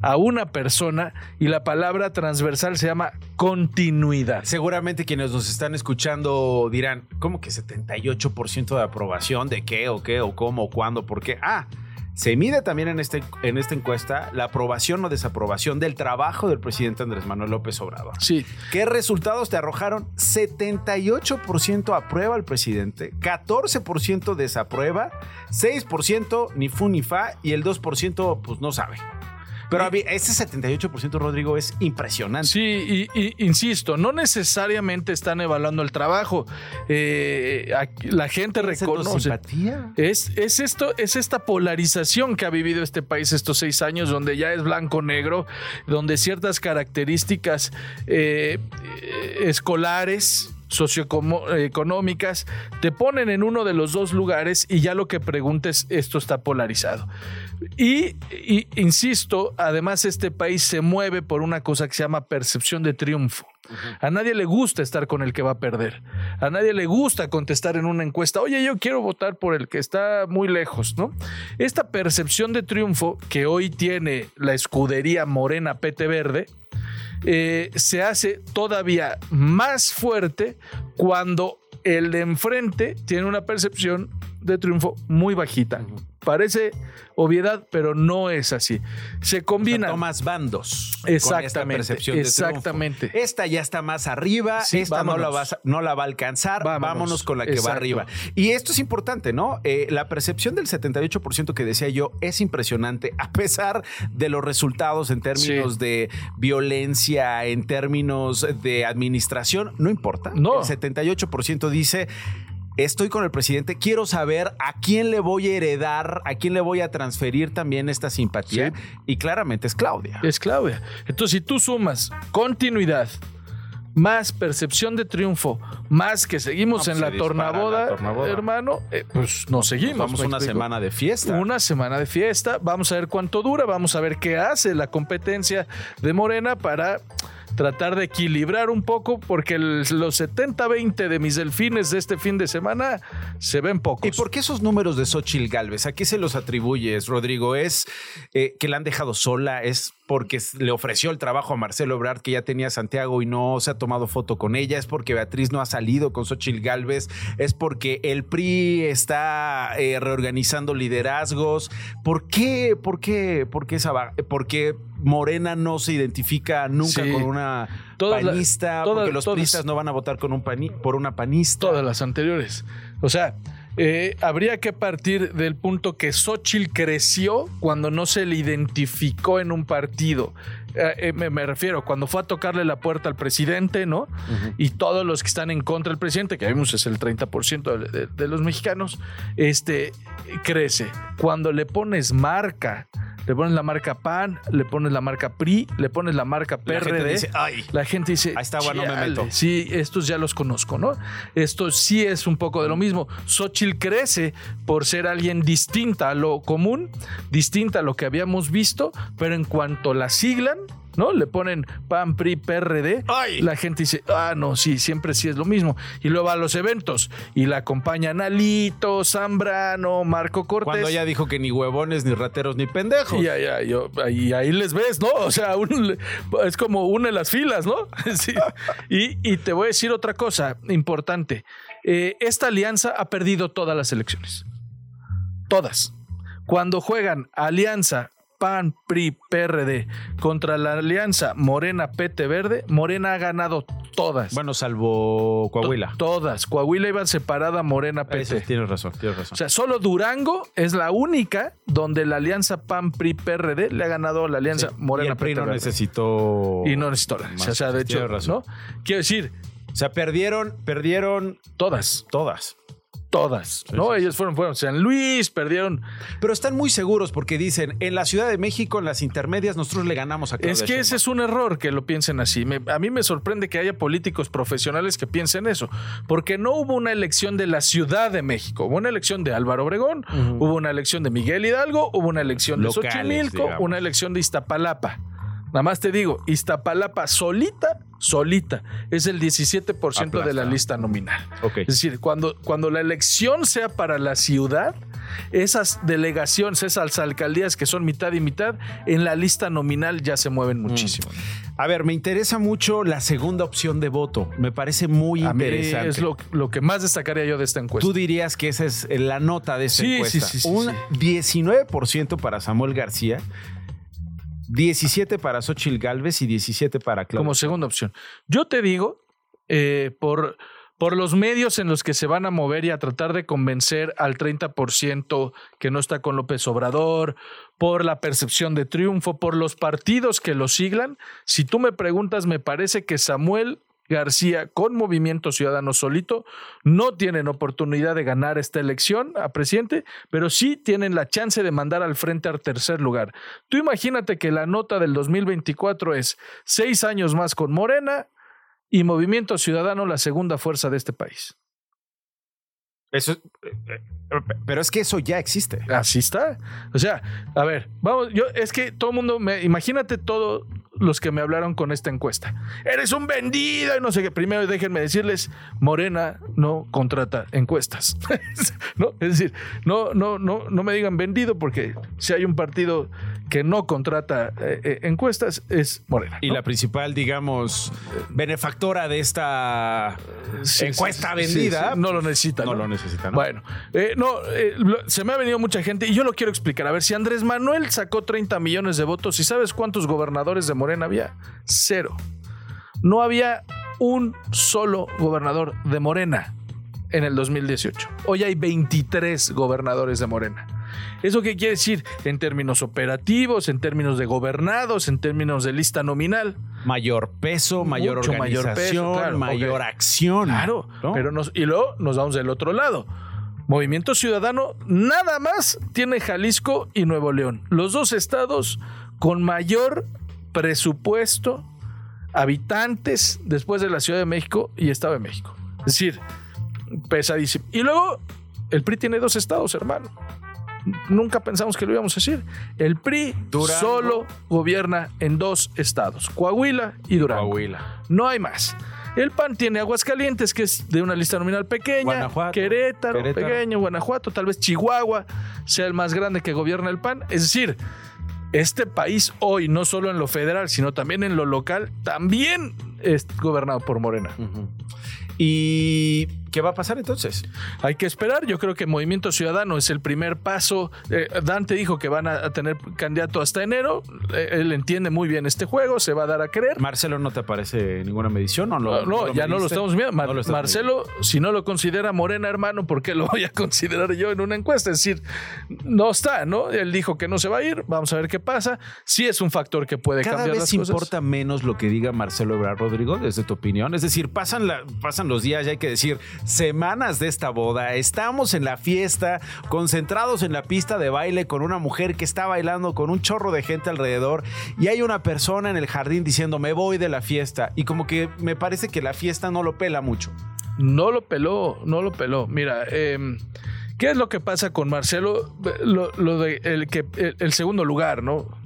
a una persona y la palabra transversal se llama continuidad. Seguramente quienes nos están escuchando dirán, ¿cómo que 78% de aprobación? ¿De qué o qué o cómo o cuándo? ¿Por qué? Ah, se mide también en, este, en esta encuesta la aprobación o desaprobación del trabajo del presidente Andrés Manuel López Obrador. Sí. ¿Qué resultados te arrojaron? 78% aprueba al presidente, 14% desaprueba, 6% ni fu ni fa y el 2% pues no sabe. Pero mí, ese 78%, Rodrigo, es impresionante. Sí, y, y, insisto, no necesariamente están evaluando el trabajo. Eh, aquí la gente ¿Es reconoce. Es, es esto, es esta polarización que ha vivido este país estos seis años, donde ya es blanco-negro, donde ciertas características eh, eh, escolares socioeconómicas te ponen en uno de los dos lugares y ya lo que preguntes esto está polarizado. Y, y, insisto, además este país se mueve por una cosa que se llama percepción de triunfo. A nadie le gusta estar con el que va a perder. A nadie le gusta contestar en una encuesta, oye, yo quiero votar por el que está muy lejos, ¿no? Esta percepción de triunfo que hoy tiene la escudería morena PT Verde, eh, se hace todavía más fuerte cuando el de enfrente tiene una percepción de triunfo muy bajita. Parece obviedad, pero no es así. Se combina. tomas bandos. Exactamente. Con esta percepción de exactamente. Esta ya está más arriba, Sí, esta no la, vámonos. vas a- no la va a alcanzar, vámonos, Vámonos. con la que Exacto. va arriba. Y esto es importante, ¿no? Eh, la percepción del 78% que decía yo es impresionante, a pesar de los resultados en términos Sí. de violencia, en términos de administración, no importa. No. El 78% dice... Estoy con el presidente, quiero saber a quién le voy a heredar, a quién le voy a transferir también esta simpatía. Y claramente es Claudia. Es Claudia. Entonces, si tú sumas continuidad, más percepción de triunfo, más que seguimos No, en la tornaboda, la tornaboda. hermano, eh, pues nos seguimos. Vamos ¿me una explico? semana de fiesta. Una semana de fiesta. Vamos a ver cuánto dura. Vamos a ver qué hace la competencia de Morena para tratar de equilibrar un poco, porque los 70-20 de mis delfines de este fin de semana se ven pocos. ¿Y por qué esos números de Xochitl Galvez? ¿A qué se los atribuyes, Rodrigo? ¿Es eh, que la han dejado sola? ¿Es porque le ofreció el trabajo a Marcelo Ebrard, que ya tenía Santiago y no se ha tomado foto con ella? ¿Es porque Beatriz no ha salido con Xochitl Galvez? ¿Es porque el PRI está eh, reorganizando liderazgos? ¿Por qué? ¿Por qué? ¿Por qué esa va- Porque Morena no se identifica nunca Sí. con una Todas la- panista, todas- porque los todas- priistas no van a votar con un pani- por una panista. Todas las anteriores. O sea, eh, habría que partir del punto que Xochitl creció cuando no se le identificó en un partido. Eh, eh, me, me refiero, cuando fue a tocarle la puerta al presidente, ¿no? Y todos los que están en contra del presidente, que vimos es el 30% de, de- de los mexicanos, este, crece. Cuando le pones marca, le pones la marca PAN, le pones la marca PRI, le pones la marca La gente PRD, dice, "Ay, la gente dice, ahí está, bueno, me "Chale, meto". Sí, estos ya los conozco, ¿no? Esto sí es un poco de lo mismo. Xochitl crece por ser alguien distinta a lo común, distinta a lo que habíamos visto, pero en cuanto la siglan, ¿no? Le ponen PAN, PRI, PRD, la gente dice, ah, no, sí, siempre sí es lo mismo. Y luego a los eventos y la acompañan Alito, Zambrano, Marco Cortés. Cuando ella dijo que ni huevones, ni rateros, ni pendejos. Y ahí, yo- ahí- ahí les ves, ¿no? O sea, un- es como une las filas, ¿no? Sí. Y, y te voy a decir otra cosa importante. Eh, esta alianza ha perdido todas las elecciones. Todas. Cuando juegan alianza PAN, PRI, PRD contra la alianza Morena, PT Verde, Morena ha ganado todas. Bueno, salvo Coahuila. Todas. Coahuila iba separada Morena, PT. Eso, tienes razón, tienes razón. O sea, solo Durango es la única donde la alianza PAN-PRI-PRD le ha ganado a la alianza Sí, Morena. y el PRI no PT, necesitó. Y no necesitó la- más. o sea, de hecho, razón. ¿no? Quiero decir, O sea, perdieron, perdieron todas, todas. Todas, ¿no? Ellos fueron, fueron San Luis, perdieron. Pero están muy seguros porque dicen, en la Ciudad de México, en las intermedias, nosotros le ganamos a Claudia Es que ese es un error que lo piensen así. Me- a mí me sorprende que haya políticos profesionales que piensen eso, porque no hubo una elección de la Ciudad de México, hubo una elección de Álvaro Obregón, hubo una elección de Miguel Hidalgo, hubo una elección de Xochimilco, digamos. una elección de Iztapalapa. Nada más te digo, Iztapalapa solita, solita, es el 17% de la lista nominal. Es decir, cuando, cuando la elección sea para la ciudad, esas delegaciones, esas alcaldías que son mitad y mitad, en la lista nominal ya se mueven muchísimo. A ver, me interesa mucho la segunda opción de voto. Me parece muy A mí interesante. es lo, lo que más destacaría yo de esta encuesta. Tú dirías que esa es la nota de esta Sí, encuesta. sí, sí, sí, Un sí. 19% para Samuel García, 17 para Xochitl Galvez y 17 para Claudia. como segunda opción. Yo te digo, eh, por, por los medios en los que se van a mover y a tratar de convencer al 30% que no está con López Obrador, por la percepción de triunfo, por los partidos que lo siglan, si tú me preguntas, me parece que Samuel García con Movimiento Ciudadano solito no tienen oportunidad de ganar esta elección a presidente, pero sí tienen la chance de mandar al frente al tercer lugar. Tú imagínate que la nota del 2024 es seis años más con Morena y Movimiento Ciudadano la segunda fuerza de este país. Eso, eh, eh, pero es que eso ya existe. Así está. O sea, a ver, vamos, yo es que todo el mundo, me, imagínate todo los que me hablaron con esta encuesta. Eres un vendido y no sé qué. Primero déjenme decirles, Morena no contrata encuestas. ¿No? Es decir, no, no, no, no me digan vendido porque si hay un partido que no contrata eh, eh, encuestas es Morena. Y la principal, digamos, benefactora de esta Sí, encuesta sí, sí, vendida. no lo necesita. No lo necesita, ¿no? Bueno, eh, no, eh, se me ha venido mucha gente y yo lo quiero explicar. A ver, si Andrés Manuel sacó 30 millones de votos, ¿y sabes cuántos gobernadores de Morena había? Cero. No había un solo gobernador de Morena en el 2018. Hoy hay 23 gobernadores de Morena. ¿Eso qué quiere decir? En términos operativos, en términos de gobernados, en términos de lista nominal. Mayor peso, mayor Mucho mayor organización, peso, claro, mayor acción. Claro, ¿no? pero nos, y luego nos vamos del otro lado. Movimiento Ciudadano nada más tiene Jalisco y Nuevo León, los dos estados con mayor presupuesto, habitantes después de la Ciudad de México y Estado de México. Es decir, pesadísimo. Y luego el PRI tiene dos estados, hermano. Nunca pensamos que lo íbamos a decir. El PRI Durango. solo gobierna en dos estados, Coahuila y Durango. Coahuila. No hay más. El PAN tiene Aguascalientes, que es de una lista nominal pequeña. Guanajuato. Querétaro, Querétaro. pequeño. Guanajuato, tal vez Chihuahua sea el más grande que gobierna el PAN. Es decir, este país hoy, no solo en lo federal, sino también en lo local, también es gobernado por Morena. ¿Y qué va a pasar entonces? Hay que esperar. Yo creo que Movimiento Ciudadano es el primer paso. Eh, Dante dijo que van a, tener candidato hasta enero. Eh, él entiende muy bien este juego, se va a dar a creer. Marcelo, ¿no te aparece ninguna medición? ¿O lo- No, lo ya no lo estamos viendo. Mar- No lo estás Marcelo, si no lo considera Morena, hermano, ¿por qué lo voy a considerar yo en una encuesta? Es decir, no está, ¿no? Él dijo que no se va a ir. Vamos a ver qué pasa. Sí es un factor que puede Cada cambiar vez las cosas. importa menos lo que diga Marcelo Ebrard Rodrigo, desde tu opinión. Es decir, pasan, la- pasan los días, ya hay que decir, semanas de esta boda. Estamos en la fiesta, concentrados en la pista de baile con una mujer que está bailando con un chorro de gente alrededor y hay una persona en el jardín diciendo, me voy de la fiesta. Y como que me parece que la fiesta no lo pela mucho. No lo peló, no lo peló. Mira, eh, ¿qué es lo que pasa con Marcelo? Lo, de el, que, el segundo lugar, ¿no?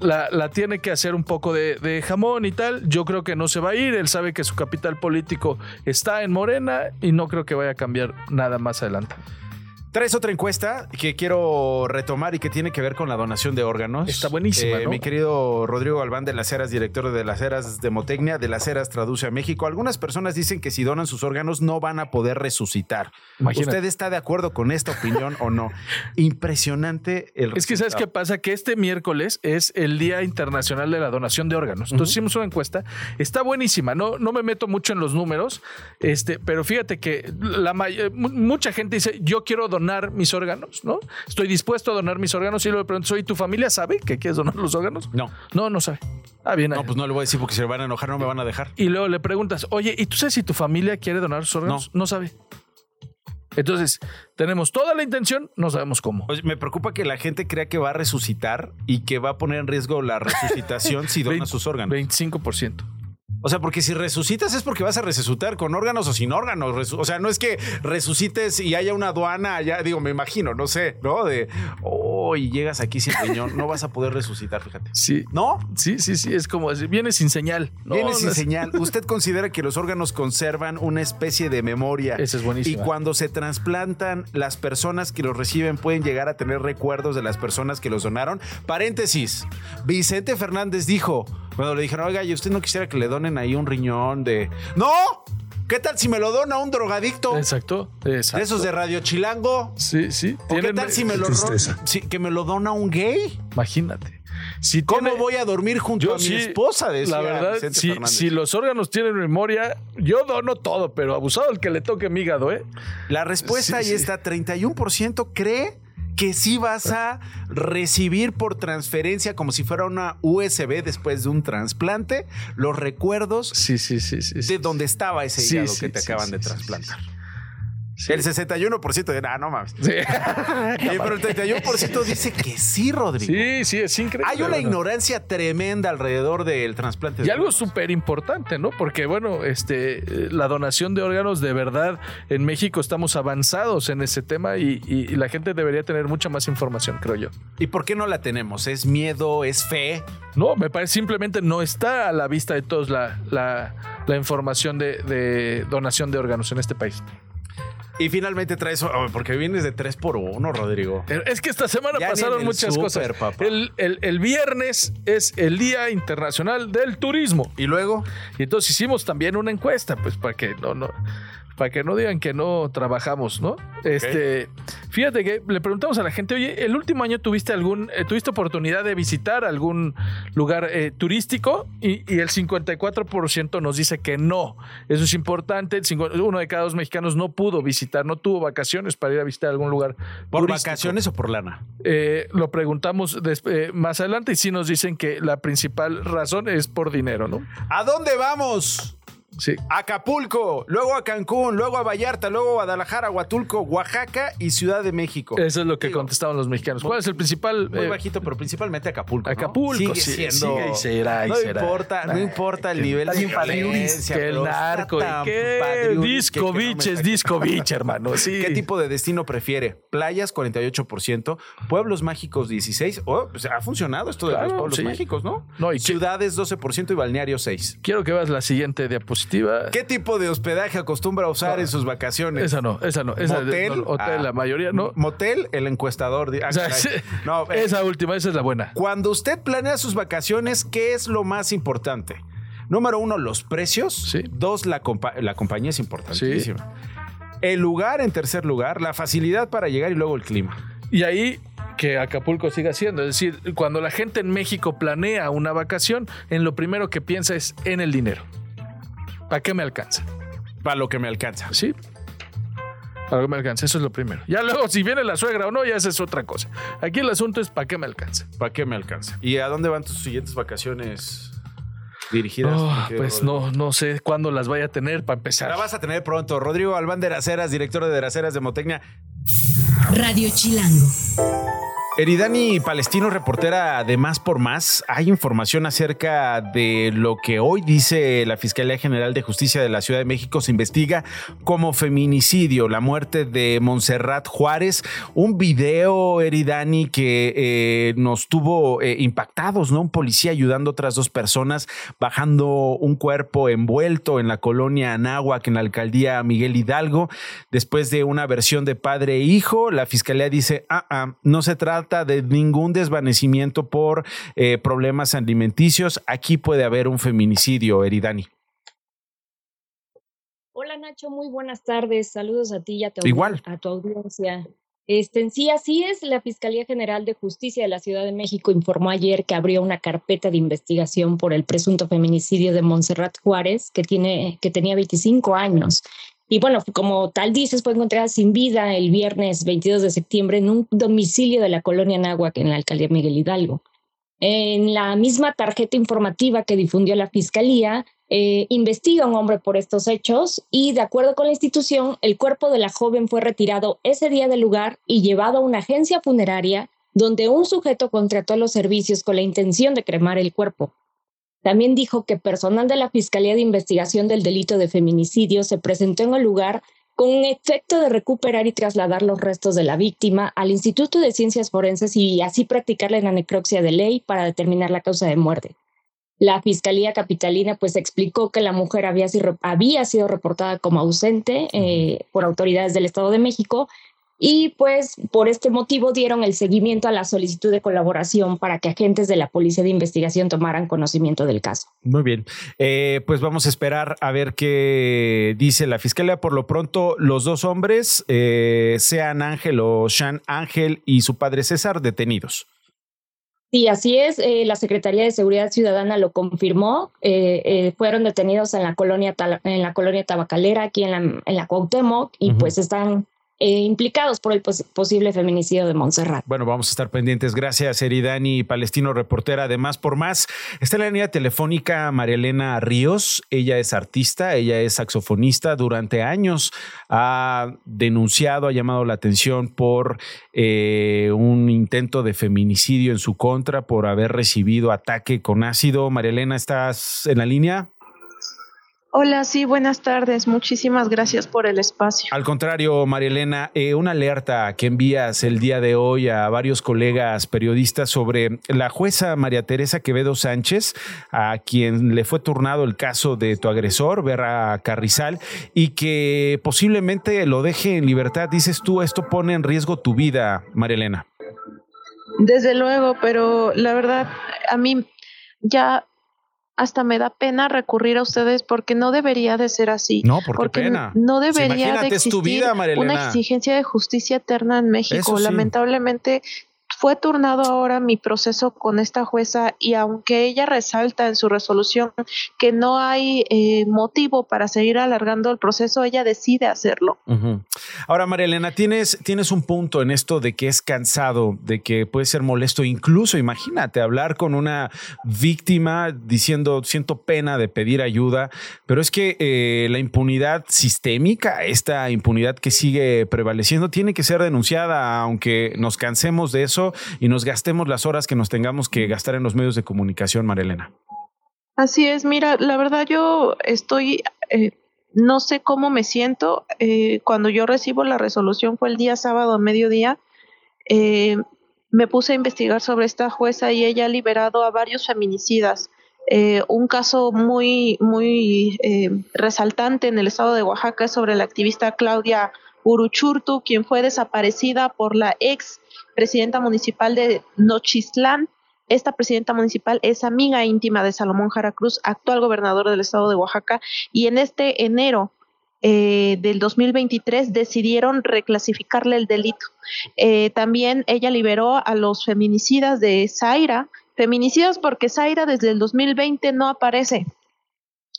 La, la tiene que hacer un poco de, de jamón y tal. Yo creo que no se va a ir. Él sabe que su capital político está en Morena y no creo que vaya a cambiar nada más adelante. Traes otra encuesta que quiero retomar y que tiene que ver con la donación de órganos. Está buenísima, Eh, ¿no? Mi querido Rodrigo Galván de las Heras, director de las Heras de Motecnia, de las Heras Traduce a México. Algunas personas dicen que si donan sus órganos no van a poder resucitar. Imagínate. ¿Usted está de acuerdo con esta opinión o no? Impresionante el Es que sabes qué resultado. pasa que este miércoles es el Día Internacional de la Donación de Órganos. Entonces hicimos una encuesta, está buenísima. No, no me meto mucho en los números, este, pero fíjate que la eh, mu- mucha gente dice yo quiero donar mis órganos, ¿no? Estoy dispuesto a donar mis órganos y luego le pregunto, ¿y tu familia sabe que quieres donar los órganos? No. No, no sabe. Ah, bien. No, pues no le voy a decir porque se van a enojar, no me van a dejar. Y luego le preguntas, oye, ¿y tú sabes si tu familia quiere donar sus órganos? No, sabe. Entonces, tenemos toda la intención, no sabemos cómo. Me preocupa que la gente crea que va a resucitar y que va a poner en riesgo la resucitación si dona sus órganos. 25%. O sea, porque si resucitas es porque vas a resucitar con órganos o sin órganos. O sea, no es que resucites y haya una aduana allá, digo, me imagino, no sé, ¿no? De, oh, y llegas aquí sin riñón, no vas a poder resucitar, fíjate. Sí. ¿No? Sí, sí, sí, es como viene sin señal. No, Viene no sin es- señal. ¿Usted considera que los órganos conservan una especie de memoria? Esa es Y buenísima. cuando se trasplantan, las personas que los reciben pueden llegar a tener recuerdos de las personas que los donaron. Paréntesis. Vicente Fernández dijo, cuando le dijeron, oiga, ¿y usted no quisiera que le donen ahí un riñón de... ¡No! ¿Qué tal si me lo dona un drogadicto? Exacto, exacto. De esos de Radio Chilango. Sí, sí. ¿O qué tal si me lo si- que me lo dona un gay? Imagínate. Si ¿Cómo tiene- voy a dormir junto Yo a mi sí, esposa? Decía la verdad, si, si los órganos tienen memoria, yo dono todo, pero abusado el que le toque mi hígado, ¿eh? La respuesta Sí, ahí sí. está, 31% cree que sí vas a recibir por transferencia como si fuera una USB después de un trasplante los recuerdos Sí, sí, sí, sí. de donde estaba ese hígado que te acaban de sí. El 61% de, ah, no mames. Sí. pero el 31% dice que sí, Rodrigo. Sí, sí, es increíble. Hay una ignorancia tremenda alrededor del trasplante. Y algo súper importante, ¿no? Porque, bueno, este, la donación de órganos, de verdad, en México estamos avanzados en ese tema y, la gente debería tener mucha más información, creo yo. ¿Y por qué no la tenemos? ¿Es miedo? ¿Es fe? No, me parece simplemente no está a la vista de todos la, la, información de donación de órganos en este país. Y finalmente traes, oh, porque vienes de 3 por 1 Rodrigo. Es que esta semana pasaron muchas cosas. El, el, viernes es el Día Internacional del Turismo. ¿Y luego? Y entonces hicimos también una encuesta, pues para que no, no, para que no digan que no trabajamos, ¿no? Este, fíjate que le preguntamos a la gente, oye, ¿el último año tuviste algún, eh, tuviste oportunidad de visitar algún lugar eh, turístico? Y, el 54% nos dice que no. Eso es importante. uno de cada dos mexicanos no pudo visitar, no tuvo vacaciones para ir a visitar algún lugar. ¿Por vacaciones o por lana? Eh, lo preguntamos más adelante y sí nos dicen que la principal razón es por dinero, ¿no? ¿A dónde vamos? Sí. Acapulco, luego a Cancún, luego a Vallarta, luego a Guadalajara, Huatulco, Oaxaca y Ciudad de México. Eso es lo que contestaban los mexicanos. ¿Cuál es el principal? Muy eh, bajito, pero principalmente Acapulco. Acapulco, sigue siendo. y será, no importa, no importa el nivel de violencia. Que el narco, ¿qué? Disco biches, disco bitch, hermano. Sí. ¿Qué tipo de destino prefiere? Playas, 48%, pueblos mágicos, 16%. Oh, pues ha funcionado esto de los pueblos mágicos, ¿no? No, y Ciudades, 12% y balneario, 6%. Quiero que veas la siguiente diapositiva ¿Qué tipo de hospedaje acostumbra usar en sus vacaciones? Esa no, esa no. Esa motel. hotel, la mayoría no. Motel, el encuestador. Ah, no, eh, esa última, esa es la buena. Cuando usted planea sus vacaciones, ¿qué es lo más importante? Número uno, los precios. Sí. Dos, la, la compañía es importantísima. El lugar, en tercer lugar, la facilidad para llegar y luego el clima. Y ahí que Acapulco siga siendo. Es decir, cuando la gente en México planea una vacación, en lo primero que piensa es en el dinero. ¿Para qué me alcanza? Para lo que me alcanza. Sí. Para lo que me alcanza. Eso es lo primero. Ya luego, si viene la suegra o no, ya esa es otra cosa. Aquí el asunto es ¿para qué me alcanza? ¿Para qué me alcanza? ¿Y a dónde van tus siguientes vacaciones? dirigidas? Oh, pues no, no sé cuándo las vaya a tener para empezar. La vas a tener pronto. Rodrigo Albán de Eraceras, director de Eraceras de Motecnia. Radio Chilango. Eridani Palestino, reportera de Más por Más, hay información acerca de lo que hoy dice la Fiscalía General de Justicia de la Ciudad de México. Se investiga como feminicidio la muerte de Montserrat Juárez. Un video, Eridani, que eh, nos tuvo eh, impactados, ¿no? Un policía ayudando a otras dos personas, bajando un cuerpo envuelto en la colonia Anáhuac, en la alcaldía Miguel Hidalgo. Después de una versión de padre e hijo, la Fiscalía dice, ah, ah, no se trata de ningún desvanecimiento por eh, problemas alimenticios. Aquí puede haber un feminicidio, Eridani. Hola Nacho, muy buenas tardes. Saludos a ti y a tu, Igual. A tu audiencia. Este, en sí, así es. La Fiscalía General de Justicia de la Ciudad de México informó ayer que abrió una carpeta de investigación por el presunto feminicidio de Montserrat Juárez, que, tiene, que tenía 25 años y bueno, como tal dices, fue encontrada sin vida el viernes 22 de septiembre en un domicilio de la colonia Náhuac en la alcaldía Miguel Hidalgo. En la misma tarjeta informativa que difundió la fiscalía, eh, investiga un hombre por estos hechos y, de acuerdo con la institución, el cuerpo de la joven fue retirado ese día del lugar y llevado a una agencia funeraria donde un sujeto contrató los servicios con la intención de cremar el cuerpo. También dijo que personal de la Fiscalía de Investigación del Delito de Feminicidio se presentó en el lugar con un efecto de recuperar y trasladar los restos de la víctima al Instituto de Ciencias Forenses y así practicarle la necropsia de ley para determinar la causa de muerte. La Fiscalía Capitalina pues explicó que la mujer había sido, había sido reportada como ausente eh, por autoridades del Estado de México y pues por este motivo dieron el seguimiento a la solicitud de colaboración para que agentes de la Policía de Investigación tomaran conocimiento del caso. Muy bien, eh, pues vamos a esperar a ver qué dice la Fiscalía. Por lo pronto, los dos hombres, eh, sean Ángel o Sean Ángel y su padre César, detenidos. Sí, así es. Eh, la Secretaría de Seguridad Ciudadana lo confirmó. fueron detenidos en la colonia en la colonia tabacalera aquí en la en la Cuauhtémoc y pues están eh, implicados por el posible feminicidio de Montserrat. Bueno, vamos a estar pendientes. Gracias, Eridani Palestino, reportera. Además, por más, está en la línea telefónica María Elena Ríos. Ella es artista, ella es saxofonista. Durante años ha denunciado, ha llamado la atención por eh, un intento de feminicidio en su contra, por haber recibido ataque con ácido. María Elena, ¿estás en la línea? Hola, sí, buenas tardes. Muchísimas gracias por el espacio. Al contrario, María Elena, eh, una alerta que envías el día de hoy a varios colegas periodistas sobre la jueza María Teresa Quevedo Sánchez, a quien le fue turnado el caso de tu agresor, Vera Carrizal, y que posiblemente lo deje en libertad. Dices tú, esto pone en riesgo tu vida, María Elena. Desde luego, pero la verdad, a mí ya hasta me da pena recurrir a ustedes porque no debería de ser así. No, porque pena. no debería de existir una exigencia de justicia eterna en México. Lamentablemente fue turnado ahora mi proceso con esta jueza y aunque ella resalta en su resolución que no hay eh, motivo para seguir alargando el proceso, ella decide hacerlo. Ahora, María Elena, tienes, tienes un punto en esto de que es cansado, de que puede ser molesto, incluso imagínate hablar con una víctima diciendo siento pena de pedir ayuda, pero es que eh, la impunidad sistémica, esta impunidad que sigue prevaleciendo, tiene que ser denunciada, aunque nos cansemos de eso y nos gastemos las horas que nos tengamos que gastar en los medios de comunicación, Marilena. Así es, mira, la verdad yo estoy, eh, no sé cómo me siento. Eh, cuando yo recibo la resolución fue el día sábado a mediodía. Eh, me puse a investigar sobre esta jueza y ella ha liberado a varios feminicidas. un caso muy, muy resaltante en el estado de Oaxaca es sobre la activista Claudia Uruchurtu, quien fue desaparecida por la ex presidenta municipal de Nochistlán. Esta presidenta municipal es amiga íntima de Salomón Jara Cruz, actual gobernador del estado de Oaxaca, y en este enero eh, del 2023 decidieron reclasificarle el delito. Eh, también ella liberó a los feminicidas de Zaira, feminicidas porque Zaira desde el 2020 no aparece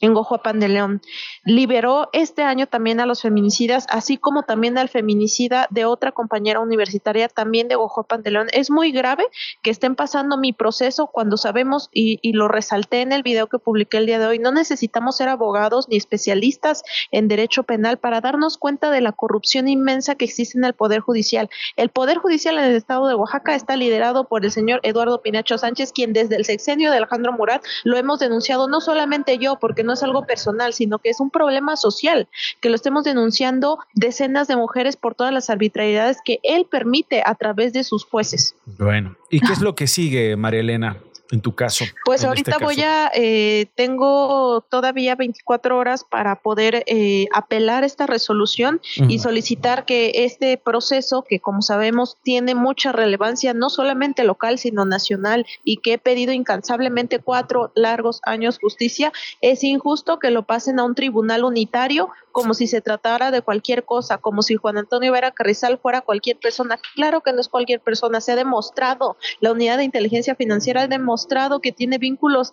en Gojuapan de León. Liberó este año también a los feminicidas, así como también al feminicida de otra compañera universitaria también de Gojuapan de León. Es muy grave que estén pasando mi proceso cuando sabemos, y, y, lo resalté en el video que publiqué el día de hoy, no necesitamos ser abogados ni especialistas en derecho penal para darnos cuenta de la corrupción inmensa que existe en el Poder Judicial. El Poder Judicial en el estado de Oaxaca está liderado por el señor Eduardo Pinacho Sánchez, quien desde el sexenio de Alejandro Murat lo hemos denunciado, no solamente yo, porque no no es algo personal, sino que es un problema social, que lo estemos denunciando decenas de mujeres por todas las arbitrariedades que él permite a través de sus jueces. Bueno, ¿y qué es lo que sigue, María Elena? En tu caso? Pues ahorita este voy a, eh, tengo todavía 24 horas para poder eh, apelar esta resolución y solicitar que este proceso, que como sabemos tiene mucha relevancia, no solamente local, sino nacional, y que he pedido incansablemente cuatro largos años justicia, es injusto que lo pasen a un tribunal unitario como si se tratara de cualquier cosa, como si Juan Antonio Vera Carrizal fuera cualquier persona. Claro que no es cualquier persona, se ha demostrado, la unidad de inteligencia financiera ha demostrado que tiene vínculos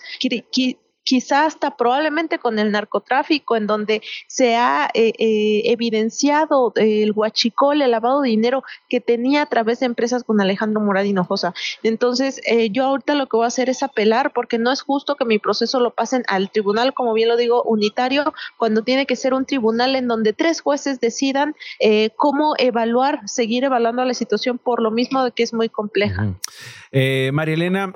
quizá hasta probablemente con el narcotráfico, en donde se ha eh, eh, evidenciado el huachicol, el lavado de dinero que tenía a través de empresas con Alejandro Murad Hinojosa. Entonces, eh, yo ahorita lo que voy a hacer es apelar, porque no es justo que mi proceso lo pasen al tribunal, como bien lo digo, unitario, cuando tiene que ser un tribunal en donde tres jueces decidan cómo evaluar, seguir evaluando la situación por lo mismo de que es muy compleja. María Elena,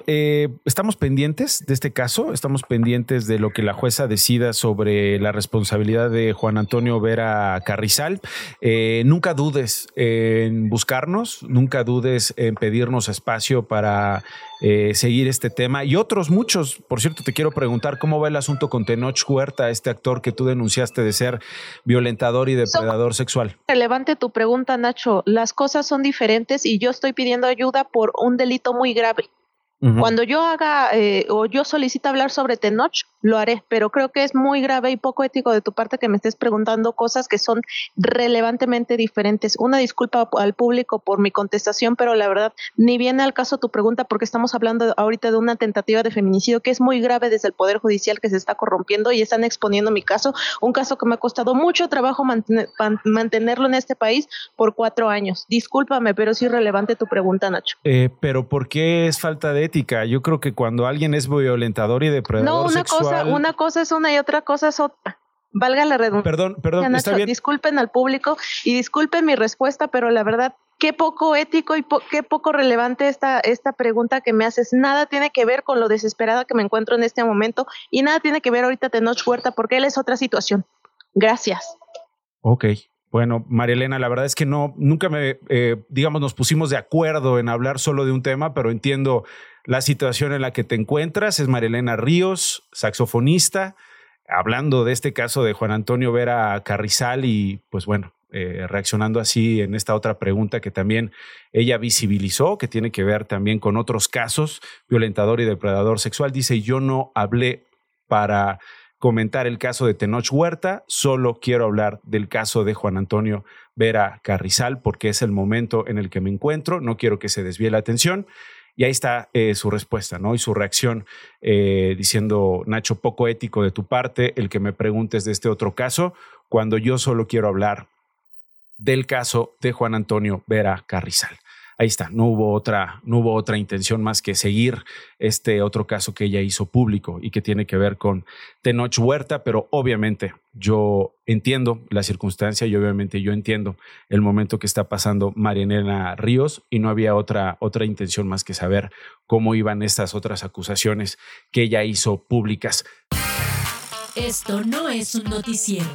estamos pendientes de este caso, estamos pendientes de lo que la jueza decida sobre la responsabilidad de Juan Antonio Vera Carrizal. Eh, nunca dudes en buscarnos, nunca dudes en pedirnos espacio para eh, seguir este tema y otros muchos. Por cierto, te quiero preguntar cómo va el asunto con Tenoch Huerta, este actor que tú denunciaste de ser violentador y depredador sexual. Relevante tu pregunta, Nacho. Las cosas son diferentes y yo estoy pidiendo ayuda por un delito muy grave. Cuando yo haga eh, o yo solicito hablar sobre Tenoch, lo haré, pero creo que es muy grave y poco ético de tu parte que me estés preguntando cosas que son relevantemente diferentes. Una disculpa al público por mi contestación, pero la verdad ni viene al caso tu pregunta porque estamos hablando ahorita de una tentativa de feminicidio que es muy grave desde el Poder Judicial que se está corrompiendo y están exponiendo mi caso, un caso que me ha costado mucho trabajo mantenerlo en este país por cuatro años. Discúlpame, pero es irrelevante tu pregunta, Nacho. Eh, pero ¿por qué es falta de ética? Yo creo que cuando alguien es violentador y depredador no, una sexual, cosa, una cosa es una y otra cosa es otra. Valga la redundancia. Perdón, perdón, está bien. Disculpen al público y disculpen mi respuesta, pero la verdad, qué poco ético y qué poco relevante esta, esta pregunta que me haces. Nada tiene que ver con lo desesperada que me encuentro en este momento y nada tiene que ver ahorita Tenoch Huerta porque él es otra situación. Gracias. Ok. Bueno, María Elena, la verdad es que no, nunca me, eh, digamos, nos pusimos de acuerdo en hablar solo de un tema, pero entiendo la situación en la que te encuentras. Es María Elena Ríos, saxofonista, hablando de este caso de Juan Antonio Vera Carrizal y pues bueno, eh, reaccionando así en esta otra pregunta que también ella visibilizó, que tiene que ver también con otros casos, violentador y depredador sexual. Dice, yo no hablé para comentar el caso de Tenoch Huerta, solo quiero hablar del caso de Juan Antonio Vera Carrizal porque es el momento en el que me encuentro, no quiero que se desvíe la atención. Y ahí está eh, su respuesta, ¿no? Y su reacción eh, diciendo, Nacho, poco ético de tu parte el que me preguntes de este otro caso, cuando yo solo quiero hablar del caso de Juan Antonio Vera Carrizal ahí está, no hubo otra, no hubo otra intención más que seguir este otro caso que ella hizo público y que tiene que ver con Tenoch Huerta, pero obviamente yo entiendo la circunstancia y obviamente yo entiendo el momento que está pasando Marianela Ríos y no había otra, otra intención más que saber cómo iban estas otras acusaciones que ella hizo públicas. Esto no es un noticiero.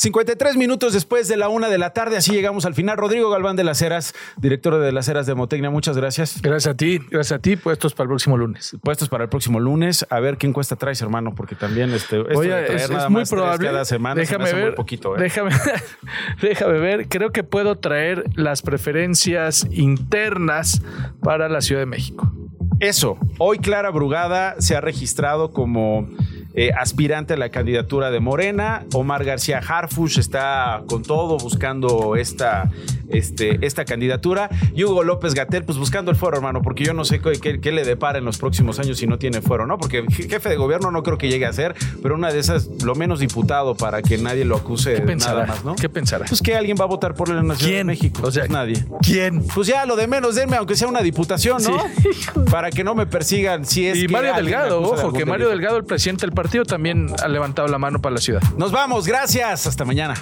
53 minutos después de la una de la tarde, así llegamos al final. Rodrigo Galván de las Heras, director de las Heras de Motecnia, muchas gracias. Gracias a ti, gracias a ti. Puestos para el próximo lunes. Puestos para el próximo lunes. A ver qué encuesta traes, hermano, porque también este, Oye, es, muy probable. Cada semana déjame ver, poquito, ¿eh? déjame, déjame ver. Creo que puedo traer las preferencias internas para la Ciudad de México. Eso. Hoy Clara Brugada se ha registrado como eh, aspirante a la candidatura de Morena. Omar García Harfush está con todo buscando esta, este, esta candidatura. Y Hugo López Gatel, pues buscando el fuero, hermano, porque yo no sé qué, le depara en los próximos años si no tiene fuero, ¿no? Porque jefe de gobierno no creo que llegue a ser, pero una de esas, lo menos diputado para que nadie lo acuse de nada más, ¿no? ¿Qué pensará? Pues que alguien va a votar por él en la Ciudad de México. O sea, pues nadie. ¿Quién? Pues ya lo de menos, denme, aunque sea una diputación, ¿no? Para que no me persigan si es y que Mario Delgado, ojo, que Mario delito. Delgado, el presidente del partido, también ha levantado la mano para la ciudad. Nos vamos, gracias. Hasta mañana.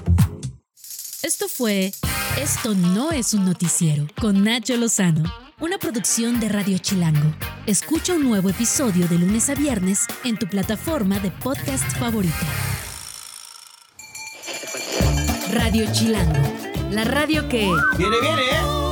Esto fue Esto no es un noticiero con Nacho Lozano, una producción de Radio Chilango. Escucha un nuevo episodio de lunes a viernes en tu plataforma de podcast favorita. Radio Chilango, la radio que... Viene, viene, ¿eh?